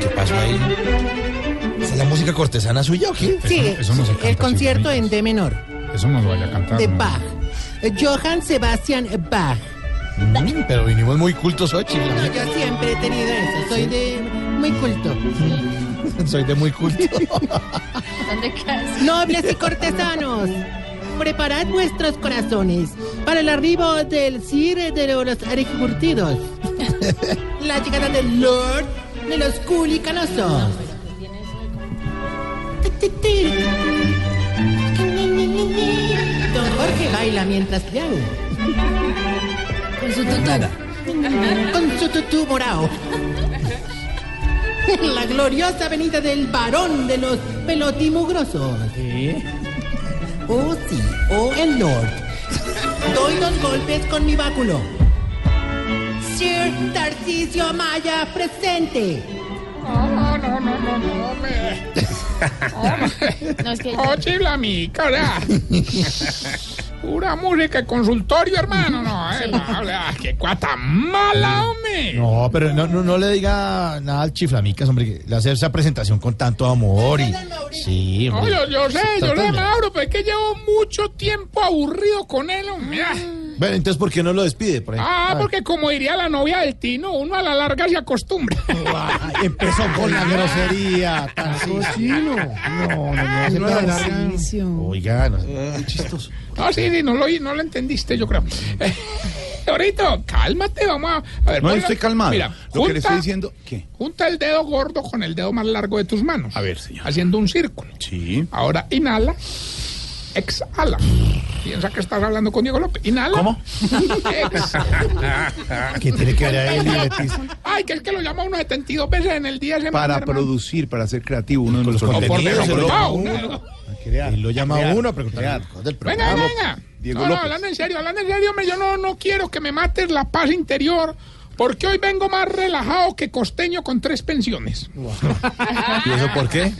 ¿Qué pasó ahí? ¿Esa es la música cortesana suya o qué? Sí, eso no se canta, el concierto en D menor Eso no lo vaya a cantar. de ¿no? Bach. Johann Sebastian Bach. Mm, Pero vinimos muy cultos hoy, chifla. Yo siempre he tenido eso, soy de muy culto. Soy de muy culto. Nobles y cortesanos, preparad vuestros corazones para el arribo del Sir de los Aregurtidos. La llegada del Lord de los Culicanosos. Don Jorge baila mientras piano. Con su tutú. Con su tutú morado. La gloriosa venida del varón de los pelotimugrosos. Oh, sí, oh, el Lord. Doy dos golpes con mi báculo. Sir Tarcisio Maya, presente. No, no, no, no, no, hombre. Oh, chifla mi cara. Pura música de consultorio, hermano. No, eh, no, habla, qué cuata mala, hombre. No, pero no, no, no le diga nada al chiflamicas, hombre, que le hace esa presentación con tanto amor y... Sí, No, hombre. yo, yo sé, yo sé, Mauro, pero es que llevo mucho tiempo aburrido con él, hombre. Ah. Bueno, entonces, ¿por qué no lo despide? Por? Ah, porque como diría la novia del Tino, uno a la larga se acostumbra. Ay, empezó con la grosería. Tan cochino. No, no, no. no, no, no. Oiga, no, muy chistoso. Ah, sí, sí, no lo, no lo entendiste, yo creo. Eh, ahorita, cálmate, vamos a, a ver. No, estoy calmado. Mira, Lo que le estoy diciendo, ¿qué? Junta el dedo gordo con el dedo más largo de tus manos. A ver, señor. Haciendo un círculo. Sí. Ahora inhala, exhala. Piensa que estás hablando con Diego López. Inhala. ¿Cómo? exhala. ¿Qué tiene que ver a él y Leticia? Ay, que es que lo llama uno 72 veces en el día. Para producir, para ser creativo, uno de los contenidos, lo llama no. uno. A uno a preguntar Venga, venga. Diego no, no, López. hablando en serio, hablando en serio, hombre, yo no, no quiero que me mates la paz interior, porque hoy vengo más relajado que costeño con tres pensiones. ¿Y eso por qué?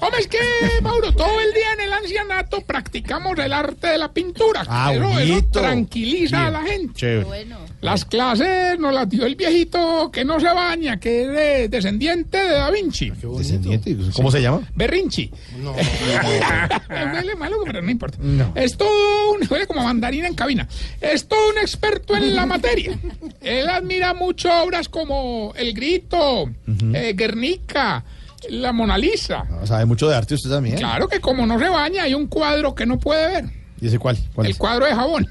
Hombre, es que, Mauro, todo el día en el ancianato practicamos el arte de la pintura. Ah, Eso- eso tranquiliza a la gente. Chévere. Las clases nos las dio el viejito que no se baña, que es de- descendiente de Da Vinci. Descendiente. ¿Cómo se llama? Berrinchi. No. Huele malo, pero no importa. Es todo un. Huele como mandarina en cabina. Es todo un experto en la materia. Él admira mucho obras como El Grito, eh, Guernica, La Mona Lisa. No, Sabe mucho de arte usted también. Claro que como no se baña, hay un cuadro que no puede ver. ¿Y ese cuál? ¿Cuál El es? cuadro de jabón.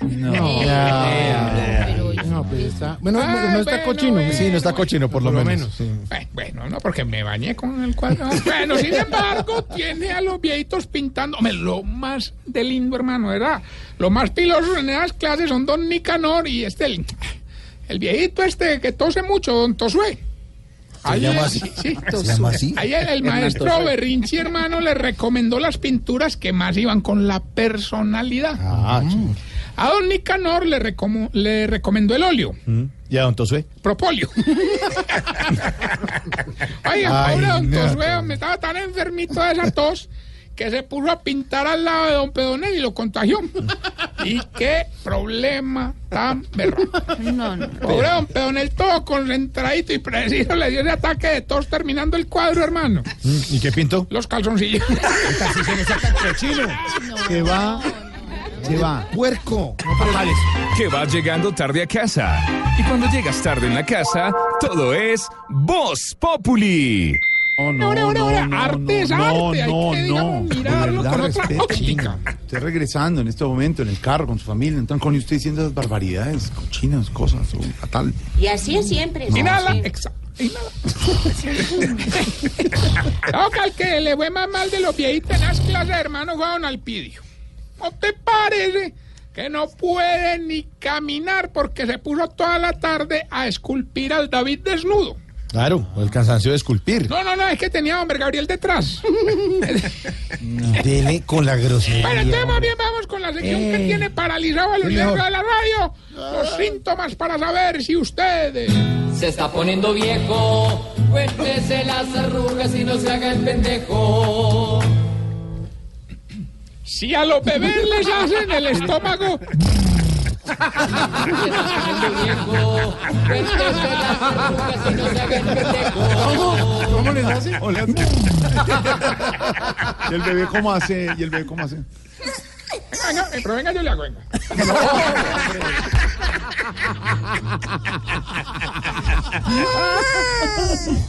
No, está. Bueno, Ah, no está bueno, cochino. bueno. Sí, no está cochino, por lo menos. Sí. Eh, Bueno, no, porque me bañé con el cuadro. Bueno, sin embargo, tiene a los viejitos pintando. Hombre, lo más de lindo, hermano, ¿verdad? Lo más piloso en esas clases son Don Nicanor y este, el, viejito este que tose mucho, Don Tosué. ¿Se llama el- así? Sí, ¿Se llama así? Ahí el, el maestro Berrinchi, hermano, le recomendó las pinturas que más iban con la personalidad. Ah. A Don Nicanor le, recomo- le recomendó el óleo. Mm. ¿Y a don Tosué? Propolio. Oiga, Ay, pobre don no, Tosueo, me estaba tan enfermito de esa tos que se puso a pintar al lado de don Pedonel y lo contagió. y qué problema tan berro. Pobre don Pedonel, todo concentradito y preciso, le dio ese ataque de tos terminando el cuadro, hermano. Mm, ¿Y qué pintó? Los calzoncillos. Que va. Que va. Puerco. que vas llegando tarde a casa. Y cuando llegas tarde en la casa, todo es Voz Populi. No, no, Ahora, ahora, ahora, no, arte es no, arte, hay no, que, no. digamos, De mirarlo verdad, con otra óptica. Usted regresando en este momento en el carro con su familia, entran con usted diciendo esas barbaridades, cochinas, cosas, o fatal. Y así es siempre. Inhala, Sí. exa- inhala. no, que al que le fue más mal de los viejitos en las clases, hermano, fue a don Alpidio. ¿No te parece que no puede ni caminar porque se puso toda la tarde a esculpir al David desnudo. Claro, el cansancio de esculpir. No, no, no, es que tenía a hombre Gabriel detrás. Dele con la grosería. Bueno, entonces más bien vamos con la sección que Eh, tiene paralizado el universo de la radio. Los síntomas para saber si ustedes... Se está poniendo viejo, cuéntese las arrugas y no se haga el pendejo. Si a los bebés les hacen el estómago... No pendejo. ¿Cómo les hace? ¿O le hace? ¿Y el bebé cómo hace? ¿Y el bebé cómo hace? Venga, pero venga, yo le hago, venga.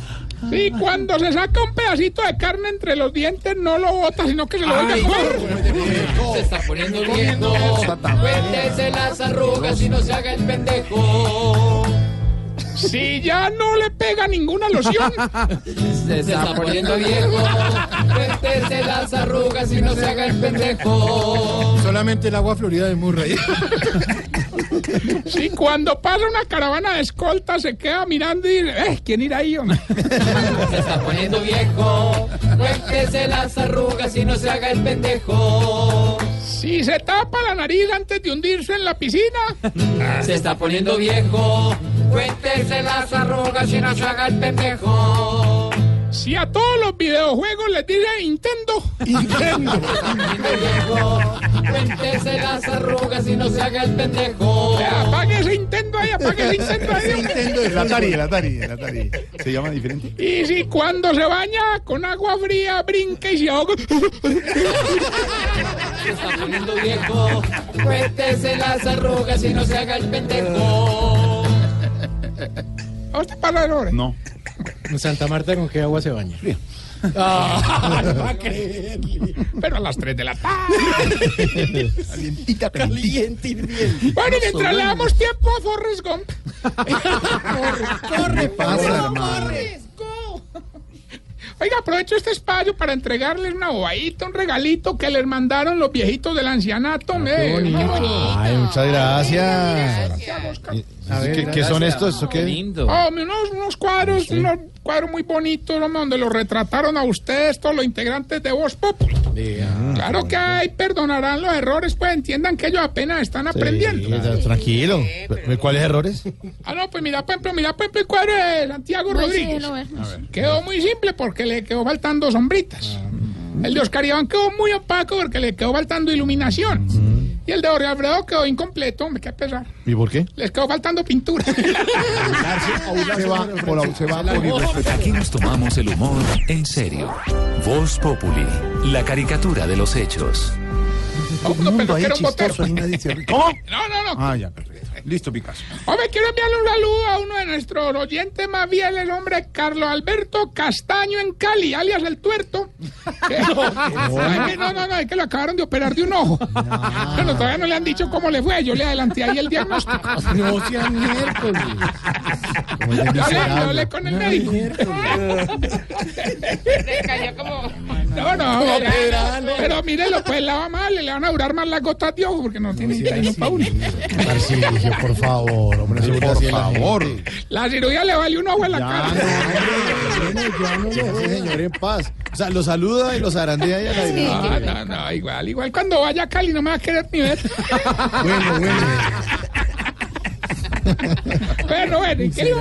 Sí, cuando se saca un pedacito de carne entre los dientes, no lo bota, sino que se lo vuelve a comer. Se está poniendo viejo, cuéntese las arrugas y no se haga el pendejo. Si ya no le pega ninguna loción, Se está poniendo viejo, cuéntese las arrugas y no se haga el pendejo. Solamente el agua florida de Murray. si cuando pasa una caravana de escolta se queda mirando y dice, eh, ¿quién irá ahí? hombre?" Se está poniendo viejo, cuéntese las arrugas y no se haga el pendejo. Si se tapa la nariz antes de hundirse en la piscina, Se está poniendo viejo, cuéntese las arrugas y no se haga el pendejo. Si a todos los videojuegos les dice Nintendo, viejo, cuéntese las arrugas y no se haga el pendejo. apague ese Nintendo ahí, apague ese Nintendo ahí. El Atari, el Atari, el Atari. ¿Se llama diferente? Y si cuando se baña con agua fría brinca y se ahoga. Se está poniendo viejo, cuéntese las arrugas y no se haga el pendejo. ¿A usted para ahora? No. En Santa Marta, ¿con qué agua se baña? Pero a las 3 de la tarde. Calientita, Caliente hirviente. Bueno, y mientras le damos tiempo a Forrest Gump. ¿Qué pasa, Oiga, aprovecho este espacio para entregarles una bobadita, un regalito que les mandaron los viejitos del ancianato. hombre. Ay, muchas gracias. A ver, ¿Qué, qué son estos? ¿Eso qué? Hombre, unos, unos cuadros, unos cuadros muy bonitos, donde los retrataron a ustedes, todos los integrantes de Voz Populi. Claro que hay, perdonarán los errores, pues entiendan que ellos apenas están aprendiendo. Sí, tranquilo. ¿Cuáles errores? Ah, no, pues mira, por ejemplo, mira, por ejemplo, el cuadro de Santiago Rodríguez. Quedó muy simple porque le quedó faltando sombritas. El de Oscar Iván quedó muy opaco porque le quedó faltando iluminación. Y el de Jorge Alfredo quedó incompleto, hombre, qué pesar. ¿Y por qué? Les quedó faltando pintura. Se va por, la- se va por irrespetar. Aquí nos tomamos el humor en serio. Voz Populi, la caricatura de los hechos. No, no, pero que era un botero. ahí nadie se ríe. ¿Cómo? No, no, no. Ah, ya, perfecto. Listo, Picasso. Hombre, quiero enviarle un saludo a uno de nuestros oyentes más fieles, hombre, Carlos Alberto Castaño en Cali, alias El Tuerto. No, no, no, es que lo acabaron de operar de un ojo. Pero todavía no le han dicho cómo le fue. Yo le adelanté ahí el diagnóstico. No sean miércoles. Yo hablé, yo hablé con el médico. No, no, mira, pero mírelo, pues lava mal, le van a durar más las gotas de ojo porque no tiene para uno. Tarcisio, por favor, hombre. Sí, por la favor. gente. La cirugía le valió un ojo en la Ya, cara. no, hombre, ya no lo ese señor en paz. O sea, lo saluda y lo zarandea y a la No, no, no, igual, igual cuando vaya a Cali no me va a querer ni ver. Bueno, bueno. Bueno, bueno, ¿y qué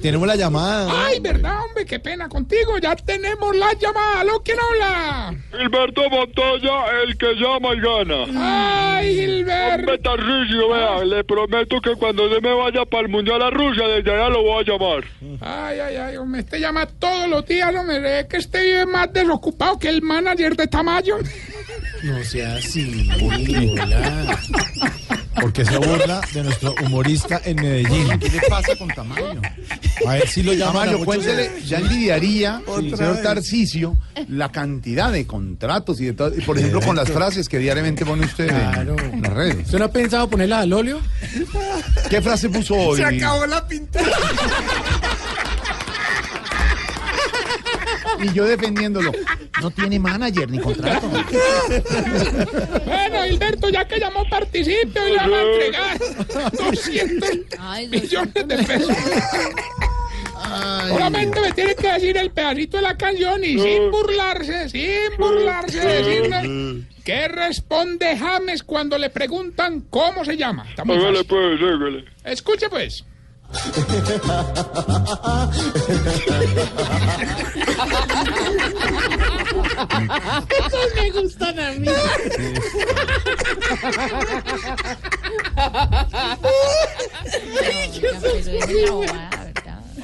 tenemos la llamada. Ay, verdad, hombre, qué pena contigo. Ya tenemos la llamada. ¿Aló, quién habla? Gilberto Montoya, el que llama y gana. Ay, Gilberto. Hombre, Tarcisio, vea, le prometo que cuando se me vaya para el Mundial a Rusia, desde allá lo voy a llamar. Ay, ay, ay, hombre, este llama todos los días, hombre. Es que este vive más desocupado que el manager de Tamayo. No sea así. hola. Porque se burla de nuestro humorista en Medellín. ¿Qué le pasa con Tamayo? A ver si lo llaman. a Tamayo, cuéntele, ya envidiaría, Otra señor vez. Tarcisio, la cantidad de contratos y de todo, y por ejemplo con las frases que diariamente pone usted en- Claro. en las redes. ¿Usted no ha pensado ponerla al óleo? ¿Qué frase puso hoy? la pintura. Y yo defendiéndolo. No tiene manager ni contrato. Bueno, Hilberto, ya que llamó participio y le van a entregar 200 millones de pesos. Solamente me tiene que decir el pedacito de la canción y sin burlarse, sin burlarse, decirle ¿qué responde James cuando le preguntan cómo se llama? Está muy Hágale fácil. pues. Escuche pues. Esos me gustan a mí.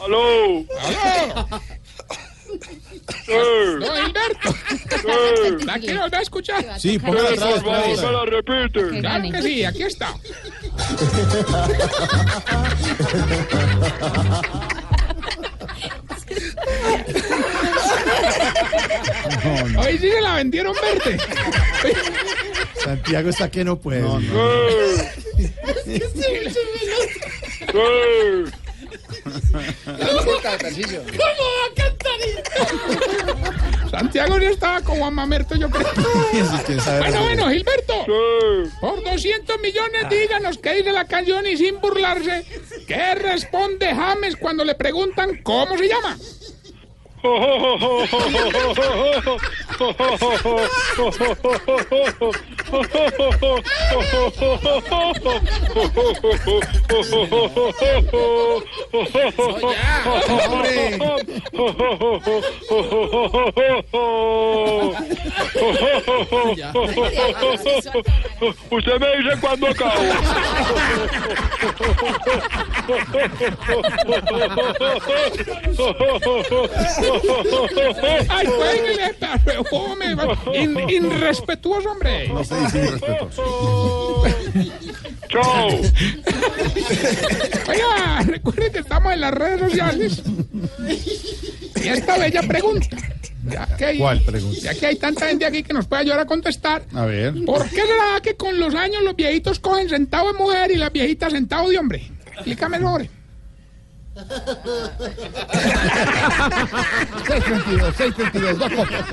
¡Aló! ¡Aló! Sí. No, Hilberto. Sí. ¿La a escuchar? Sí, póngala favor, me la repite. Claro que sí, aquí está. Hoy sí se la vendieron verde. Santiago está que no puede. Sí. Sí. ¿Cómo va a cantar Santiago ya estaba con Juan Mamerto, yo creo. Bueno, bueno, Gilberto. Sí. Por 200 millones, díganos qué dice la canción y sin burlarse, ¿qué responde James cuando le preguntan cómo se llama? Usted me dice cuándo acabo. Ay, cuélguele, pero fome, in- irrespetuoso, hombre. No se dice irrespetuoso. Chao. Oiga, recuerden que estamos en las redes sociales. Y esta bella pregunta. Ya que hay, ¿Cuál pregunta? Ya que hay tanta gente aquí que nos puede ayudar a contestar. A ver. ¿Por qué será que con los años los viejitos cogen sentado de mujer y las viejitas sentado de hombre? Explícame, sobre. 622, 622, dos copas.